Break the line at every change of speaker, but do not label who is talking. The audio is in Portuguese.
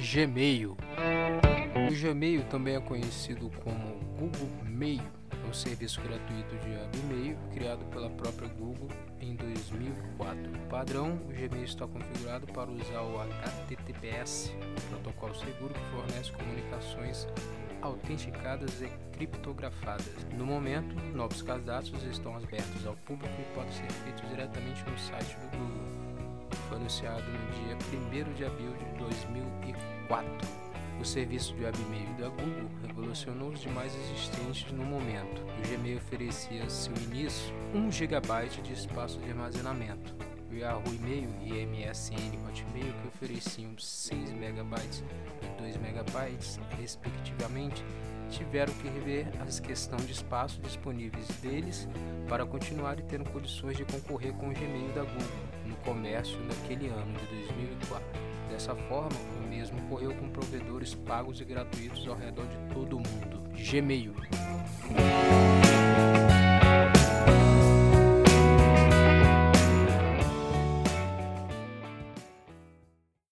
Gmail. O Gmail também é conhecido como Google Mail, é um serviço gratuito de e-mail criado pela própria Google em 2004. O padrão, o Gmail está configurado para usar o HTTPS, um protocolo seguro que fornece comunicações autenticadas e criptografadas. No momento, novos cadastros estão abertos ao público e podem ser feitos diretamente no site do Google foi anunciado no dia 1 de abril de 2004. O serviço de webmail da Google revolucionou os demais existentes no momento. O Gmail oferecia seu início 1 GB de espaço de armazenamento. O Yahoo Email e MSN Hotmail, que ofereciam 6 MB e 2 MB, respectivamente, tiveram que rever as questões de espaço disponíveis deles para continuar e ter condições de concorrer com o Gmail da Google no comércio naquele ano de 2004. Dessa forma, o mesmo ocorreu com provedores pagos e gratuitos ao redor de todo o mundo. Gmail.